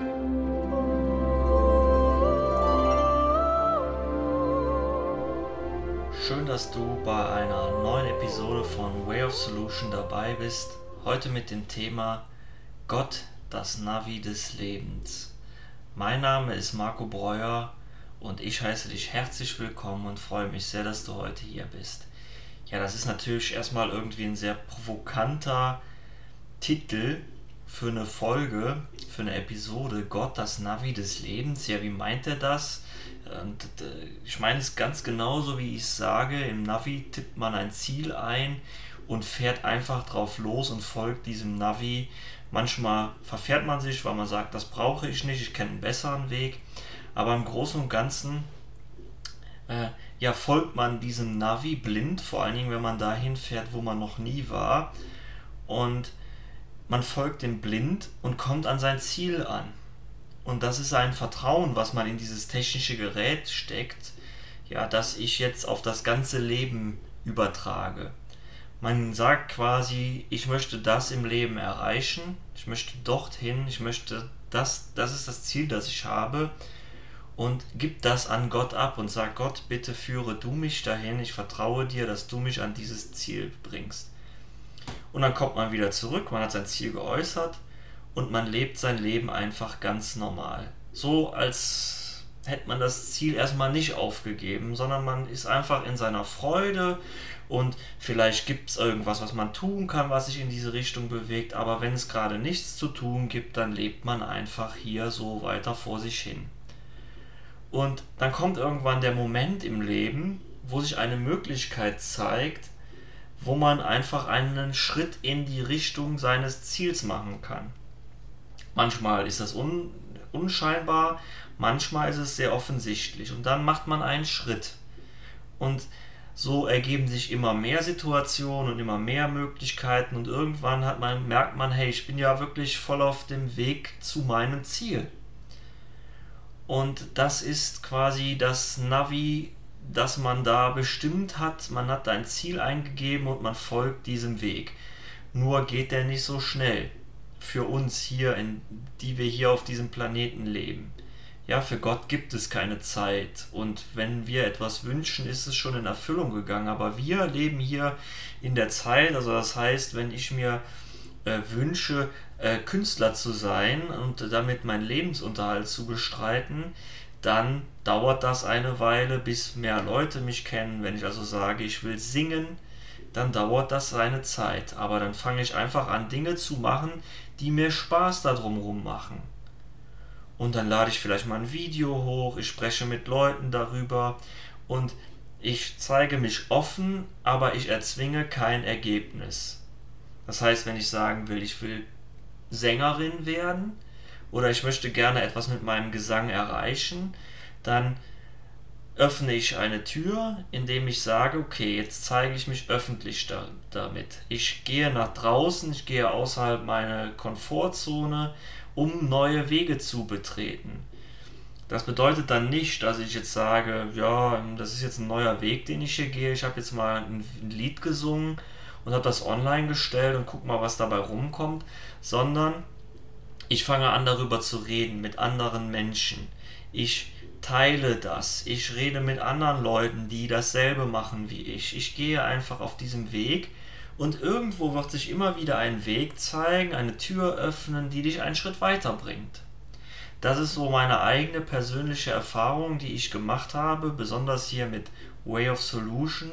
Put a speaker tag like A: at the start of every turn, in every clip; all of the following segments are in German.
A: Schön, dass du bei einer neuen Episode von Way of Solution dabei bist. Heute mit dem Thema Gott, das Navi des Lebens. Mein Name ist Marco Breuer und ich heiße dich herzlich willkommen und freue mich sehr, dass du heute hier bist. Ja, das ist natürlich erstmal irgendwie ein sehr provokanter Titel für eine Folge, für eine Episode. Gott, das Navi des Lebens. Ja, wie meint er das? Und äh, ich meine es ganz genauso, wie ich sage. Im Navi tippt man ein Ziel ein und fährt einfach drauf los und folgt diesem Navi. Manchmal verfährt man sich, weil man sagt, das brauche ich nicht, ich kenne einen besseren Weg. Aber im Großen und Ganzen äh, ja, folgt man diesem Navi blind, vor allen Dingen, wenn man dahin fährt, wo man noch nie war. Und man folgt dem blind und kommt an sein Ziel an. Und das ist ein Vertrauen, was man in dieses technische Gerät steckt, ja, das ich jetzt auf das ganze Leben übertrage. Man sagt quasi, ich möchte das im Leben erreichen, ich möchte dorthin, ich möchte das, das ist das Ziel, das ich habe und gibt das an Gott ab und sagt, Gott, bitte führe du mich dahin, ich vertraue dir, dass du mich an dieses Ziel bringst. Und dann kommt man wieder zurück, man hat sein Ziel geäußert und man lebt sein Leben einfach ganz normal. So als hätte man das Ziel erstmal nicht aufgegeben, sondern man ist einfach in seiner Freude und vielleicht gibt es irgendwas, was man tun kann, was sich in diese Richtung bewegt, aber wenn es gerade nichts zu tun gibt, dann lebt man einfach hier so weiter vor sich hin. Und dann kommt irgendwann der Moment im Leben, wo sich eine Möglichkeit zeigt, wo man einfach einen Schritt in die Richtung seines Ziels machen kann. Manchmal ist das un unscheinbar, manchmal ist es sehr offensichtlich und dann macht man einen Schritt. Und so ergeben sich immer mehr Situationen und immer mehr Möglichkeiten und irgendwann hat man, merkt man, hey, ich bin ja wirklich voll auf dem Weg zu meinem Ziel. Und das ist quasi das Navi, das man da bestimmt hat. Man hat ein Ziel eingegeben und man folgt diesem Weg. Nur geht der nicht so schnell für uns hier, in, die wir hier auf diesem Planeten leben. Ja, für Gott gibt es keine Zeit. Und wenn wir etwas wünschen, ist es schon in Erfüllung gegangen. Aber wir leben hier in der Zeit. Also das heißt, wenn ich mir äh, wünsche, äh, Künstler zu sein und damit meinen Lebensunterhalt zu bestreiten, dann dauert das eine Weile, bis mehr Leute mich kennen. Wenn ich also sage, ich will singen, dann dauert das seine Zeit. Aber dann fange ich einfach an, Dinge zu machen, die mir Spaß darum machen. Und dann lade ich vielleicht mal ein Video hoch, ich spreche mit Leuten darüber und ich zeige mich offen, aber ich erzwinge kein Ergebnis. Das heißt, wenn ich sagen will, ich will Sängerin werden oder ich möchte gerne etwas mit meinem Gesang erreichen, dann öffne ich eine Tür, indem ich sage, okay, jetzt zeige ich mich öffentlich da, damit. Ich gehe nach draußen, ich gehe außerhalb meiner Komfortzone, um neue Wege zu betreten. Das bedeutet dann nicht, dass ich jetzt sage, ja, das ist jetzt ein neuer Weg, den ich hier gehe. Ich habe jetzt mal ein Lied gesungen und habe das online gestellt und guck mal, was dabei rumkommt, sondern ich fange an darüber zu reden mit anderen Menschen. Ich teile das. Ich rede mit anderen Leuten, die dasselbe machen wie ich. Ich gehe einfach auf diesem Weg und irgendwo wird sich immer wieder ein Weg zeigen, eine Tür öffnen, die dich einen Schritt weiterbringt. Das ist so meine eigene persönliche Erfahrung, die ich gemacht habe, besonders hier mit Way of Solution,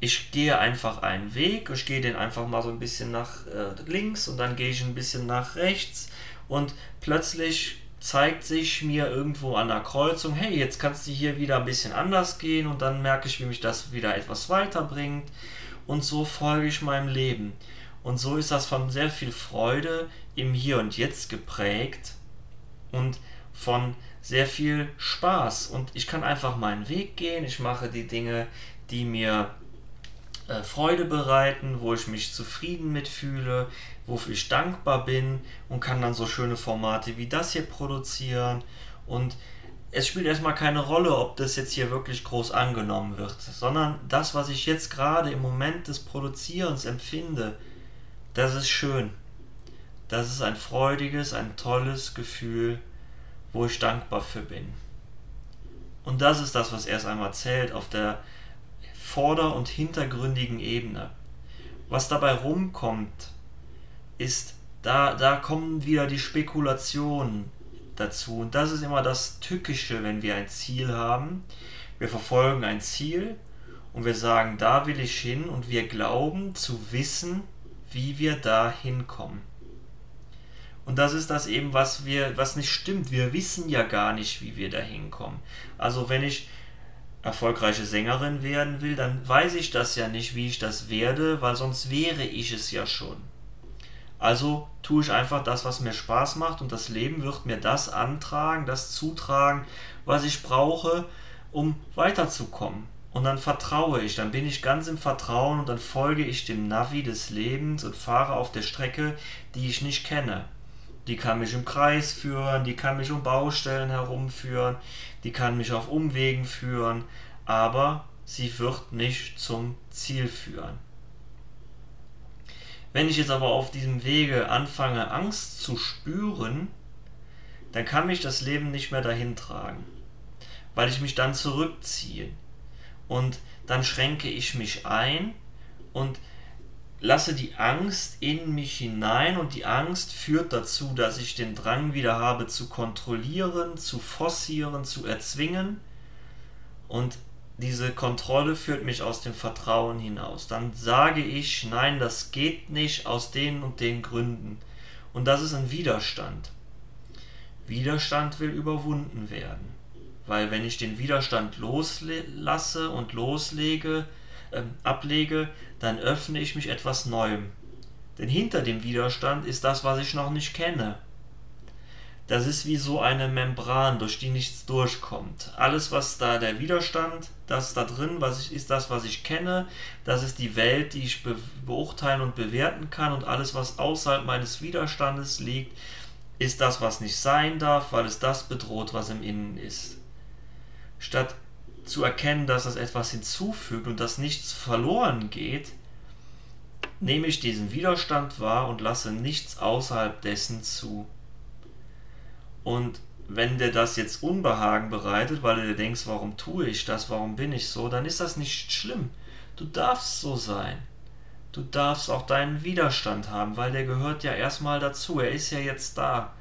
A: ich gehe einfach einen Weg, ich gehe den einfach mal so ein bisschen nach äh, links und dann gehe ich ein bisschen nach rechts und plötzlich zeigt sich mir irgendwo an der Kreuzung, hey, jetzt kannst du hier wieder ein bisschen anders gehen und dann merke ich, wie mich das wieder etwas weiterbringt und so folge ich meinem Leben. Und so ist das von sehr viel Freude im Hier und Jetzt geprägt und von sehr viel Spaß. Und ich kann einfach meinen Weg gehen, ich mache die Dinge, die mir äh, Freude bereiten, wo ich mich zufrieden mitfühle, wofür ich dankbar bin und kann dann so schöne Formate wie das hier produzieren. Und es spielt erstmal keine Rolle, ob das jetzt hier wirklich groß angenommen wird, sondern das, was ich jetzt gerade im Moment des Produzierens empfinde, das ist schön. das ist ein freudiges, ein tolles Gefühl, wo ich dankbar für bin. Und das ist das, was erst einmal zählt auf der vorder- und hintergründigen Ebene. Was dabei rumkommt, ist, da, da kommen wieder die Spekulationen dazu. Und das ist immer das Tückische, wenn wir ein Ziel haben. Wir verfolgen ein Ziel und wir sagen, da will ich hin und wir glauben zu wissen, wie wir da hinkommen. Und das ist das eben, was wir, was nicht stimmt. Wir wissen ja gar nicht, wie wir da hinkommen. Also wenn ich erfolgreiche Sängerin werden will, dann weiß ich das ja nicht, wie ich das werde, weil sonst wäre ich es ja schon. Also tue ich einfach das, was mir Spaß macht und das Leben wird mir das antragen, das zutragen, was ich brauche, um weiterzukommen. Und dann vertraue ich, dann bin ich ganz im Vertrauen und dann folge ich dem Navi des Lebens und fahre auf der Strecke, die ich nicht kenne. Die kann mich im Kreis führen, die kann mich um Baustellen herumführen, die kann mich auf Umwegen führen, aber sie wird nicht zum Ziel führen. Wenn ich jetzt aber auf diesem Wege anfange, Angst zu spüren, dann kann mich das Leben nicht mehr dahin tragen, weil ich mich dann zurückziehe. Und dann schränke ich mich ein und lasse die Angst in mich hinein und die Angst führt dazu, dass ich den Drang wieder habe zu kontrollieren, zu forcieren, zu erzwingen und diese Kontrolle führt mich aus dem Vertrauen hinaus. Dann sage ich, nein, das geht nicht aus den und den Gründen. Und das ist ein Widerstand. Widerstand will überwunden werden. Weil wenn ich den Widerstand loslasse und loslege, äh, ablege, dann öffne ich mich etwas Neuem. Denn hinter dem Widerstand ist das, was ich noch nicht kenne. Das ist wie so eine Membran, durch die nichts durchkommt. Alles, was da der Widerstand, das da drin, was ich, ist das, was ich kenne. Das ist die Welt, die ich be beurteilen und bewerten kann. Und alles, was außerhalb meines Widerstandes liegt, ist das, was nicht sein darf, weil es das bedroht, was im Innen ist. Statt zu erkennen, dass das etwas hinzufügt und dass nichts verloren geht, nehme ich diesen Widerstand wahr und lasse nichts außerhalb dessen zu. Und wenn dir das jetzt Unbehagen bereitet, weil du dir denkst, warum tue ich das, warum bin ich so, dann ist das nicht schlimm. Du darfst so sein. Du darfst auch deinen Widerstand haben, weil der gehört ja erstmal dazu. Er ist ja jetzt da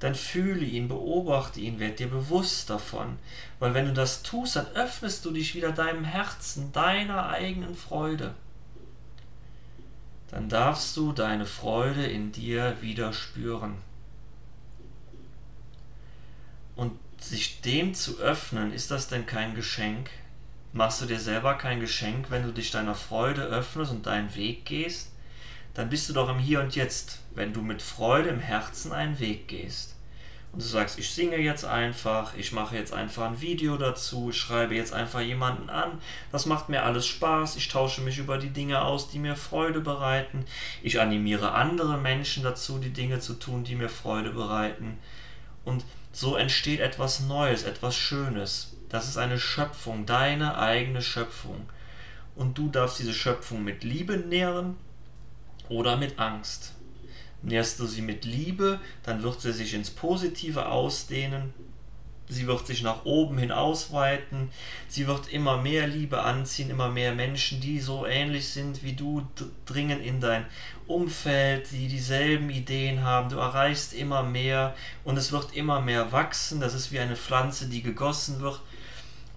A: dann fühle ihn, beobachte ihn, werd dir bewusst davon. Weil wenn du das tust, dann öffnest du dich wieder deinem Herzen, deiner eigenen Freude. Dann darfst du deine Freude in dir wieder spüren. Und sich dem zu öffnen, ist das denn kein Geschenk? Machst du dir selber kein Geschenk, wenn du dich deiner Freude öffnest und deinen Weg gehst? Dann bist du doch im Hier und Jetzt, wenn du mit Freude im Herzen einen Weg gehst. Und du sagst, ich singe jetzt einfach, ich mache jetzt einfach ein Video dazu, ich schreibe jetzt einfach jemanden an, das macht mir alles Spaß, ich tausche mich über die Dinge aus, die mir Freude bereiten, ich animiere andere Menschen dazu, die Dinge zu tun, die mir Freude bereiten. Und so entsteht etwas Neues, etwas Schönes. Das ist eine Schöpfung, deine eigene Schöpfung. Und du darfst diese Schöpfung mit Liebe nähren oder mit Angst. Nährst du sie mit Liebe, dann wird sie sich ins Positive ausdehnen. Sie wird sich nach oben hin ausweiten. Sie wird immer mehr Liebe anziehen, immer mehr Menschen, die so ähnlich sind wie du, dringen in dein Umfeld, die dieselben Ideen haben. Du erreichst immer mehr und es wird immer mehr wachsen. Das ist wie eine Pflanze, die gegossen wird.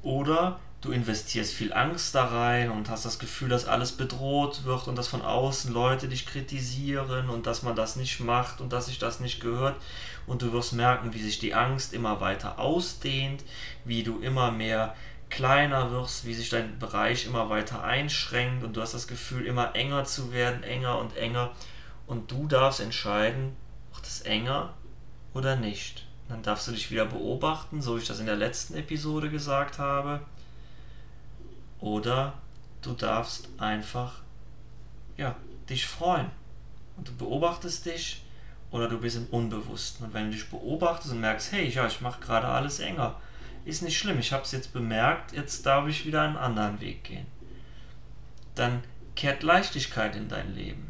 A: Oder du investierst viel Angst da rein und hast das Gefühl, dass alles bedroht wird und dass von außen Leute dich kritisieren und dass man das nicht macht und dass sich das nicht gehört. Und du wirst merken, wie sich die Angst immer weiter ausdehnt, wie du immer mehr kleiner wirst, wie sich dein Bereich immer weiter einschränkt und du hast das Gefühl, immer enger zu werden, enger und enger. Und du darfst entscheiden, wird es enger oder nicht. Dann darfst du dich wieder beobachten, so wie ich das in der letzten Episode gesagt habe oder du darfst einfach ja, dich freuen. Und du beobachtest dich oder du bist im Unbewussten. Und wenn du dich beobachtest und merkst, hey, ja, ich mache gerade alles enger, ist nicht schlimm, ich habe es jetzt bemerkt, jetzt darf ich wieder einen anderen Weg gehen. Dann kehrt Leichtigkeit in dein Leben.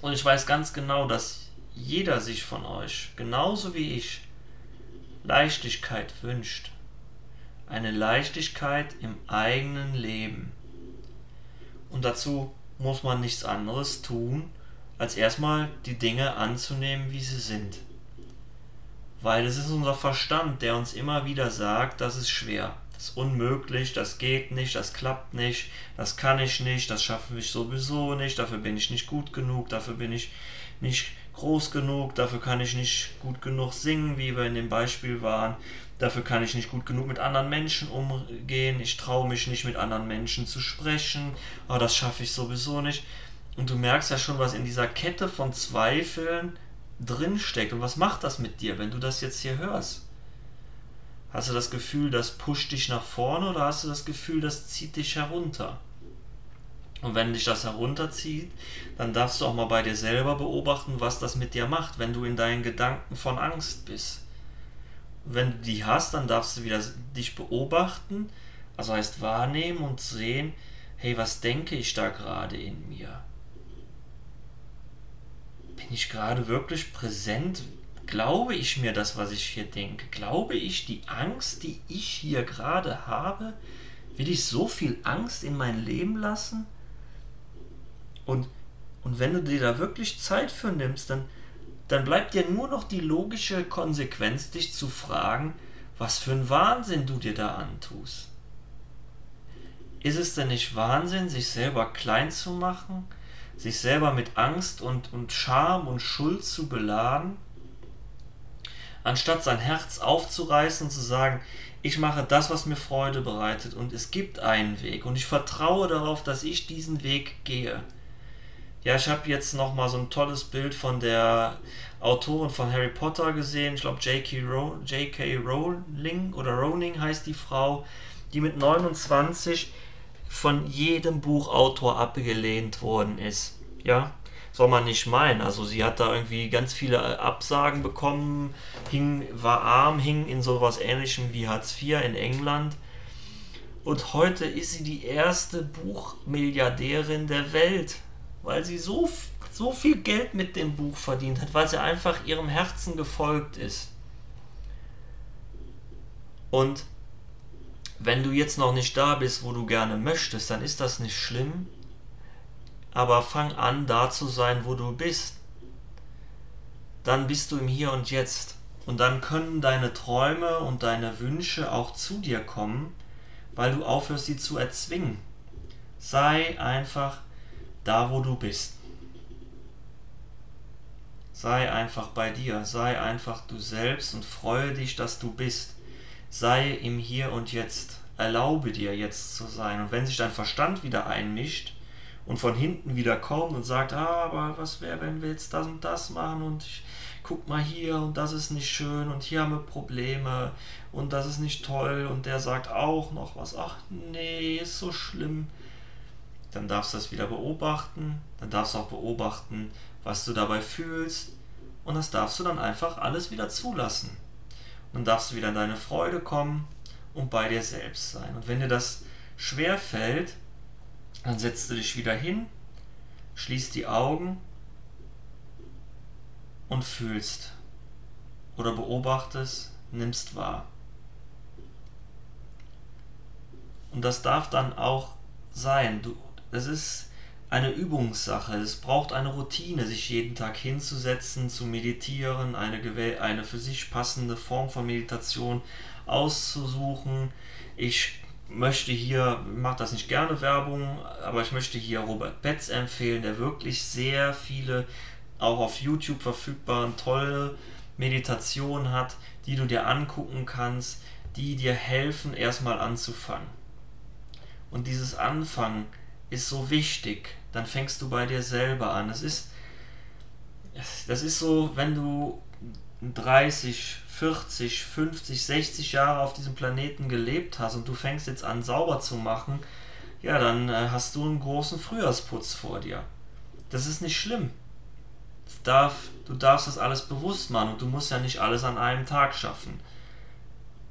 A: Und ich weiß ganz genau, dass jeder sich von euch, genauso wie ich, Leichtigkeit wünscht. Eine Leichtigkeit im eigenen Leben. Und dazu muss man nichts anderes tun, als erstmal die Dinge anzunehmen, wie sie sind. Weil es ist unser Verstand, der uns immer wieder sagt, das ist schwer, das ist unmöglich, das geht nicht, das klappt nicht, das kann ich nicht, das schaffe ich sowieso nicht, dafür bin ich nicht gut genug, dafür bin ich nicht groß genug, dafür kann ich nicht gut genug singen, wie wir in dem Beispiel waren, dafür kann ich nicht gut genug mit anderen Menschen umgehen, ich traue mich nicht mit anderen Menschen zu sprechen, aber das schaffe ich sowieso nicht. Und du merkst ja schon, was in dieser Kette von Zweifeln drinsteckt. Und was macht das mit dir, wenn du das jetzt hier hörst? Hast du das Gefühl, das pusht dich nach vorne oder hast du das Gefühl, das zieht dich herunter? Und wenn dich das herunterzieht, dann darfst du auch mal bei dir selber beobachten, was das mit dir macht, wenn du in deinen Gedanken von Angst bist. Wenn du die hast, dann darfst du wieder dich beobachten, also heißt wahrnehmen und sehen, hey, was denke ich da gerade in mir? bin ich gerade wirklich präsent? Glaube ich mir das, was ich hier denke? Glaube ich die Angst, die ich hier gerade habe? Will ich so viel Angst in mein Leben lassen? Und, und wenn du dir da wirklich Zeit für nimmst, dann, dann bleibt dir nur noch die logische Konsequenz, dich zu fragen, was für ein Wahnsinn du dir da antust. Ist es denn nicht Wahnsinn, sich selber klein zu machen? sich selber mit Angst und, und Scham und Schuld zu beladen, anstatt sein Herz aufzureißen und zu sagen, ich mache das, was mir Freude bereitet und es gibt einen Weg und ich vertraue darauf, dass ich diesen Weg gehe. Ja, ich habe jetzt noch mal so ein tolles Bild von der Autorin von Harry Potter gesehen. Ich glaube, J.K. Rowling oder Rowling heißt die Frau, die mit 29 von jedem Buchautor abgelehnt worden ist. Ja, soll man nicht meinen. Also sie hat da irgendwie ganz viele äh, Absagen bekommen, hing, war arm, hing in sowas ähnlichem wie Hartz IV in England. Und heute ist sie die erste Buchmilliardärin der Welt, weil sie so, so viel Geld mit dem Buch verdient hat, weil sie einfach ihrem Herzen gefolgt ist. Und wenn du jetzt noch nicht da bist, wo du gerne möchtest, dann ist das nicht schlimm. Aber fang an, da zu sein, wo du bist. Dann bist du im Hier und Jetzt. Und dann können deine Träume und deine Wünsche auch zu dir kommen, weil du aufhörst, sie zu erzwingen. Sei einfach da, wo du bist. Sei einfach bei dir, sei einfach du selbst und freue dich, dass du bist. Sei im Hier und Jetzt. Erlaube dir jetzt zu sein. Und wenn sich dein Verstand wieder einmischt und von hinten wieder kommt und sagt, ah, aber was wäre, wenn wir jetzt das und das machen und ich, guck mal hier und das ist nicht schön und hier haben wir Probleme und das ist nicht toll und der sagt auch noch was, ach nee, ist so schlimm. Dann darfst du das wieder beobachten, dann darfst du auch beobachten, was du dabei fühlst und das darfst du dann einfach alles wieder zulassen. Dann darfst du wieder in deine Freude kommen und bei dir selbst sein. Und wenn dir das schwer fällt, dann setzt du dich wieder hin, schließt die Augen und fühlst oder beobachtest, nimmst wahr. Und das darf dann auch sein. Du, das ist eine Übungssache. Es braucht eine Routine, sich jeden Tag hinzusetzen, zu meditieren, eine, eine für sich passende Form von Meditation auszusuchen. Ich möchte hier, mache das nicht gerne Werbung, aber ich möchte hier Robert Betz empfehlen, der wirklich sehr viele auch auf YouTube verfügbaren tolle Meditationen hat, die du dir angucken kannst, die dir helfen, erstmal anzufangen. Und dieses Anfangen ist so wichtig, dann fängst du bei dir selber an. Das ist, das ist so, wenn du 30, 40, 50, 60 Jahre auf diesem Planeten gelebt hast und du fängst jetzt an sauber zu machen, ja, dann äh, hast du einen großen Frühjahrsputz vor dir. Das ist nicht schlimm. Darf, du darfst das alles bewusst machen und du musst ja nicht alles an einem Tag schaffen.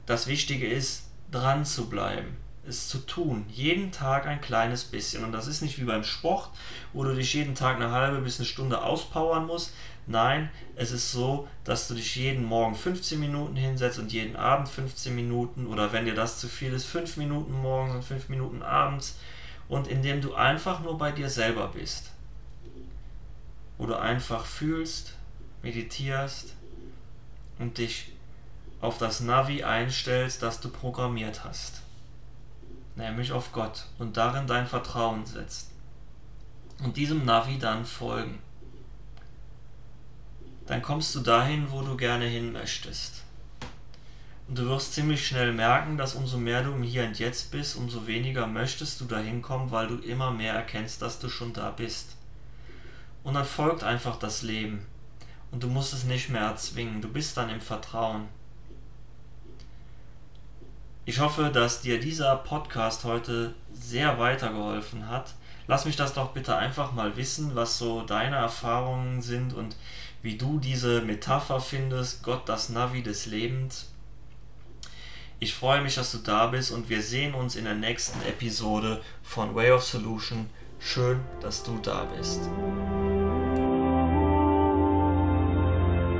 A: Das Wichtige ist, dran zu bleiben es zu tun. Jeden Tag ein kleines bisschen. Und das ist nicht wie beim Sport, wo du dich jeden Tag eine halbe bis eine Stunde auspowern musst. Nein, es ist so, dass du dich jeden Morgen 15 Minuten hinsetzt und jeden Abend 15 Minuten oder wenn dir das zu viel ist, 5 Minuten morgens und 5 Minuten abends und indem du einfach nur bei dir selber bist. Wo du einfach fühlst, meditierst und dich auf das Navi einstellst, das du programmiert hast. Nämlich auf Gott und darin dein Vertrauen setzt. Und diesem Navi dann folgen dann kommst du dahin, wo du gerne hin möchtest. Und du wirst ziemlich schnell merken, dass umso mehr du im Hier und Jetzt bist, umso weniger möchtest du dahin kommen, weil du immer mehr erkennst, dass du schon da bist. Und dann folgt einfach das Leben. Und du musst es nicht mehr erzwingen. Du bist dann im Vertrauen. Ich hoffe, dass dir dieser Podcast heute sehr weitergeholfen hat. Lass mich das doch bitte einfach mal wissen, was so deine Erfahrungen sind und wie du diese Metapher findest, Gott das Navi des Lebens. Ich freue mich, dass du da bist und wir sehen uns in der nächsten Episode von Way of Solution. Schön, dass du da bist.